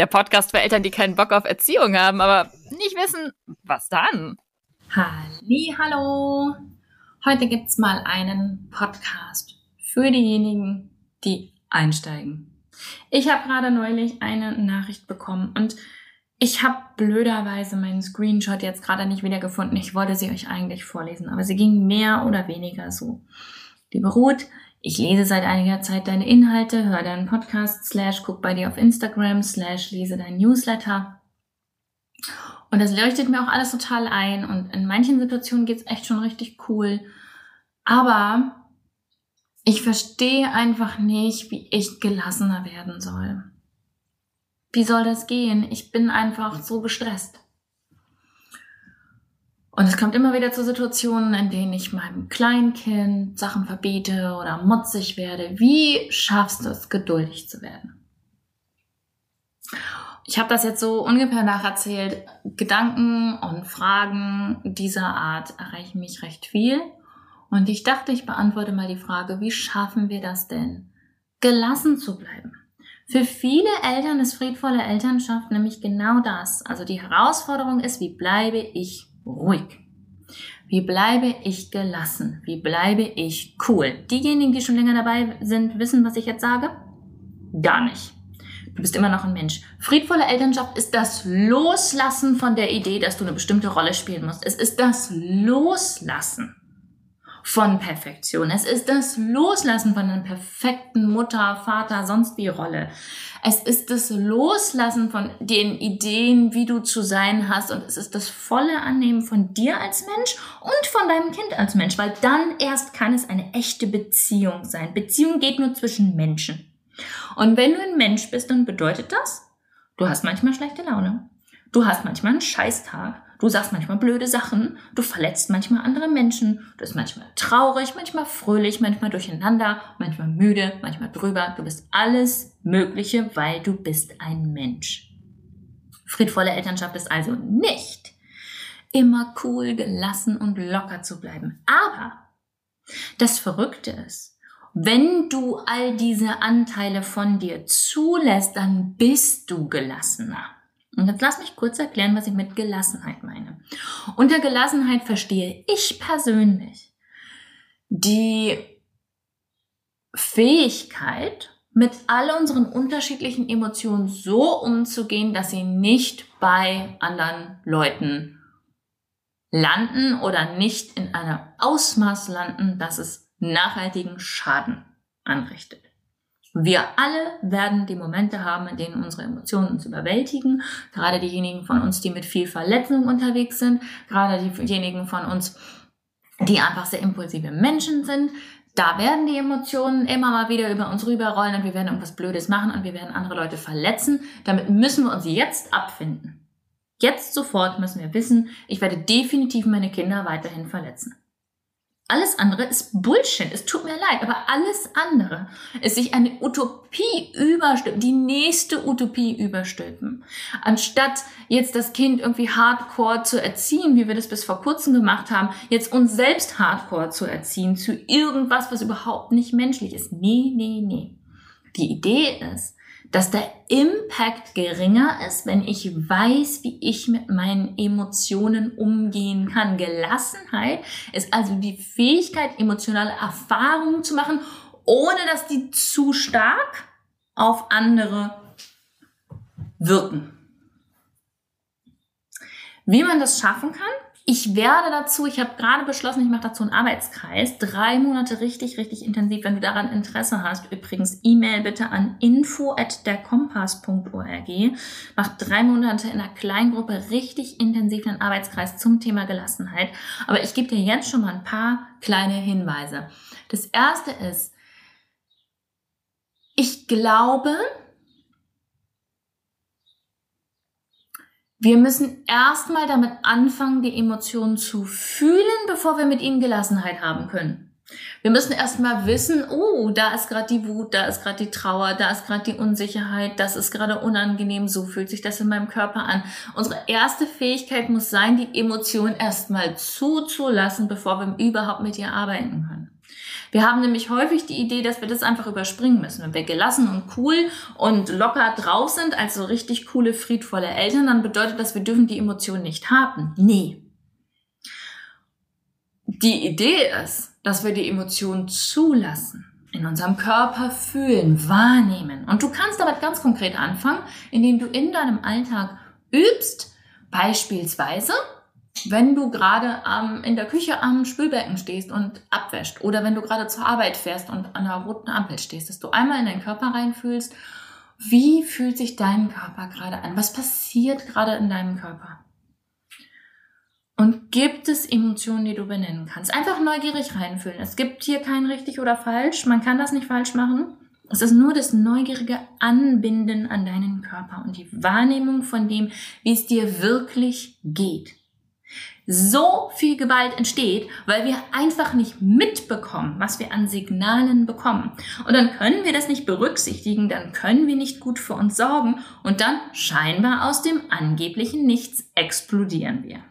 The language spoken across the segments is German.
der Podcast für Eltern, die keinen Bock auf Erziehung haben, aber nicht wissen, was dann. Halli, hallo. Heute gibt's mal einen Podcast für diejenigen, die einsteigen. Ich habe gerade neulich eine Nachricht bekommen und ich habe blöderweise meinen Screenshot jetzt gerade nicht wiedergefunden. Ich wollte sie euch eigentlich vorlesen, aber sie ging mehr oder weniger so. Die beruht ich lese seit einiger Zeit deine Inhalte, höre deinen Podcast, slash, guck bei dir auf Instagram, slash, lese dein Newsletter. Und das leuchtet mir auch alles total ein und in manchen Situationen geht's echt schon richtig cool. Aber ich verstehe einfach nicht, wie ich gelassener werden soll. Wie soll das gehen? Ich bin einfach so gestresst. Und es kommt immer wieder zu Situationen, in denen ich meinem Kleinkind Sachen verbiete oder motzig werde. Wie schaffst du es, geduldig zu werden? Ich habe das jetzt so ungefähr nacherzählt. Gedanken und Fragen dieser Art erreichen mich recht viel. Und ich dachte, ich beantworte mal die Frage, wie schaffen wir das denn, gelassen zu bleiben? Für viele Eltern ist friedvolle Elternschaft nämlich genau das. Also die Herausforderung ist, wie bleibe ich ruhig? Wie bleibe ich gelassen? Wie bleibe ich cool? Diejenigen, die schon länger dabei sind, wissen, was ich jetzt sage? Gar nicht. Du bist immer noch ein Mensch. Friedvolle Elternschaft ist das Loslassen von der Idee, dass du eine bestimmte Rolle spielen musst. Es ist das Loslassen von Perfektion. Es ist das Loslassen von einer perfekten Mutter, Vater, sonst wie Rolle. Es ist das Loslassen von den Ideen, wie du zu sein hast. Und es ist das volle Annehmen von dir als Mensch und von deinem Kind als Mensch, weil dann erst kann es eine echte Beziehung sein. Beziehung geht nur zwischen Menschen. Und wenn du ein Mensch bist, dann bedeutet das, du hast manchmal schlechte Laune. Du hast manchmal einen Scheißtag. Du sagst manchmal blöde Sachen, du verletzt manchmal andere Menschen, du bist manchmal traurig, manchmal fröhlich, manchmal durcheinander, manchmal müde, manchmal drüber. Du bist alles Mögliche, weil du bist ein Mensch. Friedvolle Elternschaft ist also nicht immer cool, gelassen und locker zu bleiben. Aber das Verrückte ist, wenn du all diese Anteile von dir zulässt, dann bist du gelassener. Und jetzt lass mich kurz erklären, was ich mit Gelassenheit meine. Unter Gelassenheit verstehe ich persönlich die Fähigkeit, mit all unseren unterschiedlichen Emotionen so umzugehen, dass sie nicht bei anderen Leuten landen oder nicht in einem Ausmaß landen, dass es nachhaltigen Schaden anrichtet. Wir alle werden die Momente haben, in denen unsere Emotionen uns überwältigen. Gerade diejenigen von uns, die mit viel Verletzung unterwegs sind. Gerade diejenigen von uns, die einfach sehr impulsive Menschen sind. Da werden die Emotionen immer mal wieder über uns rüberrollen und wir werden irgendwas Blödes machen und wir werden andere Leute verletzen. Damit müssen wir uns jetzt abfinden. Jetzt sofort müssen wir wissen, ich werde definitiv meine Kinder weiterhin verletzen. Alles andere ist Bullshit. Es tut mir leid, aber alles andere ist sich eine Utopie überstülpen, die nächste Utopie überstülpen. Anstatt jetzt das Kind irgendwie hardcore zu erziehen, wie wir das bis vor kurzem gemacht haben, jetzt uns selbst hardcore zu erziehen zu irgendwas, was überhaupt nicht menschlich ist. Nee, nee, nee. Die Idee ist, dass der Impact geringer ist, wenn ich weiß, wie ich mit meinen Emotionen umgehen kann. Gelassenheit ist also die Fähigkeit, emotionale Erfahrungen zu machen, ohne dass die zu stark auf andere wirken. Wie man das schaffen kann, ich werde dazu, ich habe gerade beschlossen, ich mache dazu einen Arbeitskreis. Drei Monate richtig, richtig intensiv. Wenn du daran Interesse hast, übrigens E-Mail bitte an info at derkompass.org. Mach drei Monate in einer Kleingruppe richtig intensiv einen Arbeitskreis zum Thema Gelassenheit. Aber ich gebe dir jetzt schon mal ein paar kleine Hinweise. Das erste ist, ich glaube, Wir müssen erstmal damit anfangen, die Emotionen zu fühlen, bevor wir mit ihnen Gelassenheit haben können. Wir müssen erstmal wissen, oh, da ist gerade die Wut, da ist gerade die Trauer, da ist gerade die Unsicherheit, das ist gerade unangenehm, so fühlt sich das in meinem Körper an. Unsere erste Fähigkeit muss sein, die Emotion erstmal zuzulassen, bevor wir überhaupt mit ihr arbeiten können. Wir haben nämlich häufig die Idee, dass wir das einfach überspringen müssen. Wenn wir gelassen und cool und locker drauf sind, als so richtig coole, friedvolle Eltern, dann bedeutet das, wir dürfen die Emotionen nicht haben. Nee. Die Idee ist, dass wir die Emotionen zulassen in unserem Körper fühlen, wahrnehmen. Und du kannst damit ganz konkret anfangen, indem du in deinem Alltag übst, beispielsweise wenn du gerade ähm, in der Küche am Spülbecken stehst und abwäscht oder wenn du gerade zur Arbeit fährst und an der roten Ampel stehst, dass du einmal in deinen Körper reinfühlst, wie fühlt sich dein Körper gerade an? Was passiert gerade in deinem Körper? Und gibt es Emotionen, die du benennen kannst? Einfach neugierig reinfühlen. Es gibt hier kein richtig oder falsch. Man kann das nicht falsch machen. Es ist nur das neugierige Anbinden an deinen Körper und die Wahrnehmung von dem, wie es dir wirklich geht so viel Gewalt entsteht, weil wir einfach nicht mitbekommen, was wir an Signalen bekommen. Und dann können wir das nicht berücksichtigen, dann können wir nicht gut für uns sorgen und dann scheinbar aus dem angeblichen Nichts explodieren wir.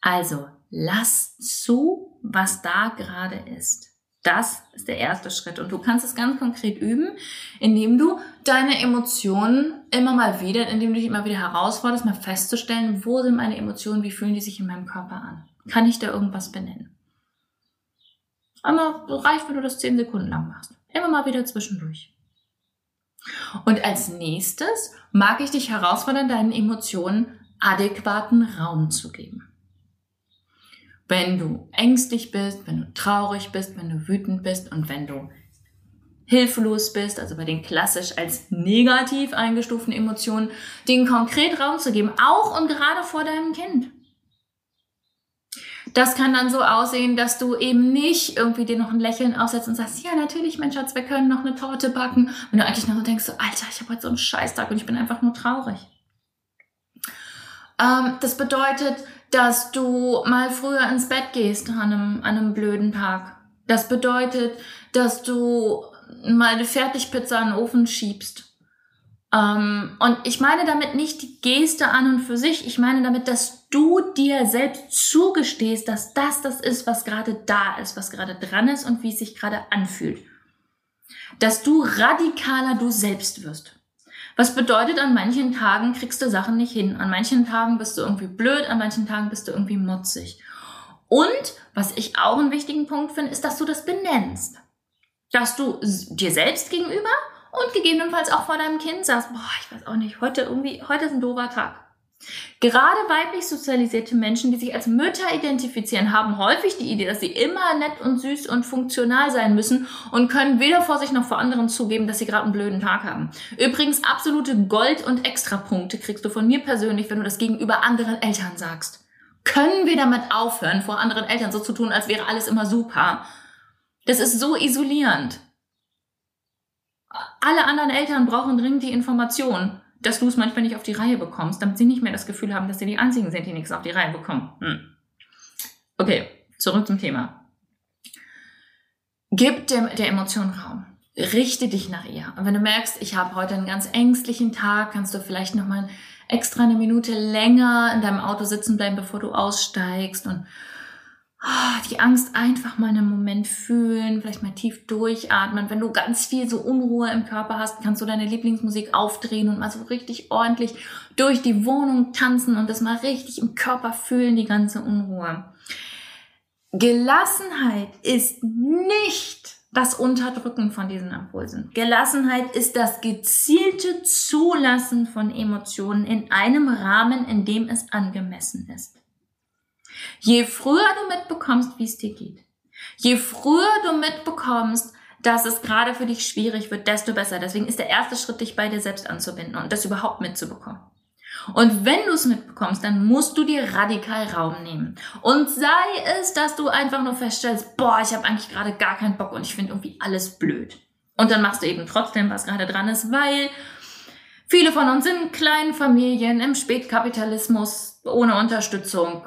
Also, lass zu, was da gerade ist. Das ist der erste Schritt. Und du kannst es ganz konkret üben, indem du deine Emotionen immer mal wieder, indem du dich immer wieder herausforderst, mal festzustellen, wo sind meine Emotionen, wie fühlen die sich in meinem Körper an? Kann ich da irgendwas benennen? Einmal reicht, wenn du das zehn Sekunden lang machst. Immer mal wieder zwischendurch. Und als nächstes mag ich dich herausfordern, deinen Emotionen adäquaten Raum zu geben. Wenn du ängstlich bist, wenn du traurig bist, wenn du wütend bist und wenn du hilflos bist, also bei den klassisch als negativ eingestuften Emotionen, denen konkret Raum zu geben, auch und gerade vor deinem Kind. Das kann dann so aussehen, dass du eben nicht irgendwie dir noch ein Lächeln aussetzt und sagst, ja, natürlich, mein Schatz, wir können noch eine Torte backen. Wenn du eigentlich noch so denkst, so, Alter, ich habe heute so einen Scheißtag und ich bin einfach nur traurig. Ähm, das bedeutet, dass du mal früher ins Bett gehst an einem, an einem blöden Tag. Das bedeutet, dass du mal eine Fertigpizza in den Ofen schiebst. Ähm, und ich meine damit nicht die Geste an und für sich. Ich meine damit, dass du dir selbst zugestehst, dass das das ist, was gerade da ist, was gerade dran ist und wie es sich gerade anfühlt. Dass du radikaler du selbst wirst. Was bedeutet, an manchen Tagen kriegst du Sachen nicht hin. An manchen Tagen bist du irgendwie blöd, an manchen Tagen bist du irgendwie motzig. Und was ich auch einen wichtigen Punkt finde, ist, dass du das benennst. Dass du dir selbst gegenüber und gegebenenfalls auch vor deinem Kind sagst, boah, ich weiß auch nicht, heute irgendwie, heute ist ein doofer Tag. Gerade weiblich sozialisierte Menschen, die sich als Mütter identifizieren, haben häufig die Idee, dass sie immer nett und süß und funktional sein müssen und können weder vor sich noch vor anderen zugeben, dass sie gerade einen blöden Tag haben. Übrigens, absolute Gold- und Extrapunkte kriegst du von mir persönlich, wenn du das gegenüber anderen Eltern sagst. Können wir damit aufhören, vor anderen Eltern so zu tun, als wäre alles immer super? Das ist so isolierend. Alle anderen Eltern brauchen dringend die Information dass du es manchmal nicht auf die Reihe bekommst, damit sie nicht mehr das Gefühl haben, dass sie die Einzigen sind, die nichts auf die Reihe bekommen. Hm. Okay, zurück zum Thema. Gib dem, der Emotion Raum. Richte dich nach ihr. Und wenn du merkst, ich habe heute einen ganz ängstlichen Tag, kannst du vielleicht nochmal extra eine Minute länger in deinem Auto sitzen bleiben, bevor du aussteigst und die Angst einfach mal einen Moment fühlen, vielleicht mal tief durchatmen. Wenn du ganz viel so Unruhe im Körper hast, kannst du deine Lieblingsmusik aufdrehen und mal so richtig ordentlich durch die Wohnung tanzen und das mal richtig im Körper fühlen, die ganze Unruhe. Gelassenheit ist nicht das Unterdrücken von diesen Impulsen. Gelassenheit ist das gezielte Zulassen von Emotionen in einem Rahmen, in dem es angemessen ist. Je früher du mitbekommst, wie es dir geht, je früher du mitbekommst, dass es gerade für dich schwierig wird, desto besser. Deswegen ist der erste Schritt, dich bei dir selbst anzubinden und das überhaupt mitzubekommen. Und wenn du es mitbekommst, dann musst du dir radikal Raum nehmen. Und sei es, dass du einfach nur feststellst, boah, ich habe eigentlich gerade gar keinen Bock und ich finde irgendwie alles blöd. Und dann machst du eben trotzdem, was gerade dran ist, weil viele von uns in kleinen Familien im Spätkapitalismus ohne Unterstützung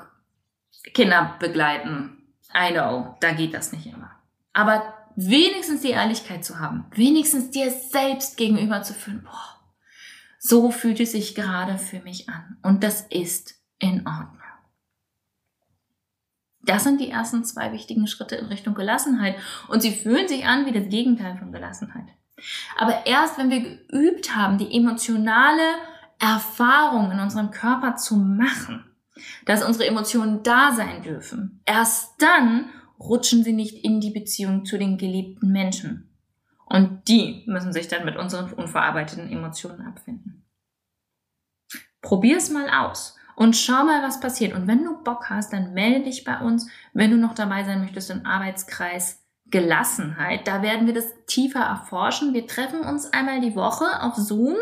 Kinder begleiten. I know, da geht das nicht immer. Aber wenigstens die Ehrlichkeit zu haben, wenigstens dir selbst gegenüber zu fühlen, boah, so fühlt es sich gerade für mich an. Und das ist in Ordnung. Das sind die ersten zwei wichtigen Schritte in Richtung Gelassenheit. Und sie fühlen sich an wie das Gegenteil von Gelassenheit. Aber erst wenn wir geübt haben, die emotionale Erfahrung in unserem Körper zu machen, dass unsere Emotionen da sein dürfen. Erst dann rutschen sie nicht in die Beziehung zu den geliebten Menschen. Und die müssen sich dann mit unseren unverarbeiteten Emotionen abfinden. Probier es mal aus und schau mal, was passiert. Und wenn du Bock hast, dann melde dich bei uns, wenn du noch dabei sein möchtest im Arbeitskreis Gelassenheit. Da werden wir das tiefer erforschen. Wir treffen uns einmal die Woche auf Zoom.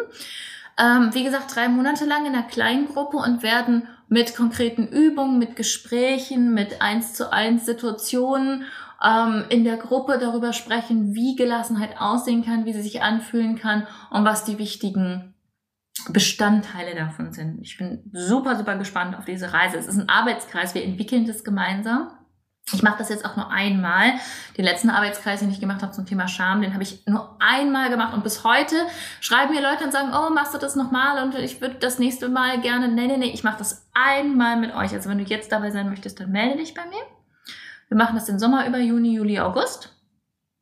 Ähm, wie gesagt, drei Monate lang in einer kleinen Gruppe und werden mit konkreten Übungen, mit Gesprächen, mit eins zu eins Situationen ähm, in der Gruppe darüber sprechen, wie Gelassenheit aussehen kann, wie sie sich anfühlen kann und was die wichtigen Bestandteile davon sind. Ich bin super, super gespannt auf diese Reise. Es ist ein Arbeitskreis, wir entwickeln das gemeinsam. Ich mache das jetzt auch nur einmal. Den letzten Arbeitskreis, den ich gemacht habe zum Thema Scham, den habe ich nur einmal gemacht und bis heute schreiben mir Leute und sagen, oh, machst du das nochmal und ich würde das nächste Mal gerne, nee, nee, nee, ich mache das einmal mit euch. Also wenn du jetzt dabei sein möchtest, dann melde dich bei mir. Wir machen das den Sommer über Juni, Juli, August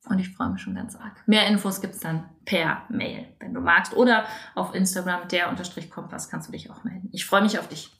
und ich freue mich schon ganz arg. Mehr Infos gibt's dann per Mail, wenn du magst oder auf Instagram der Unterstrich Kompass kannst du dich auch melden. Ich freue mich auf dich.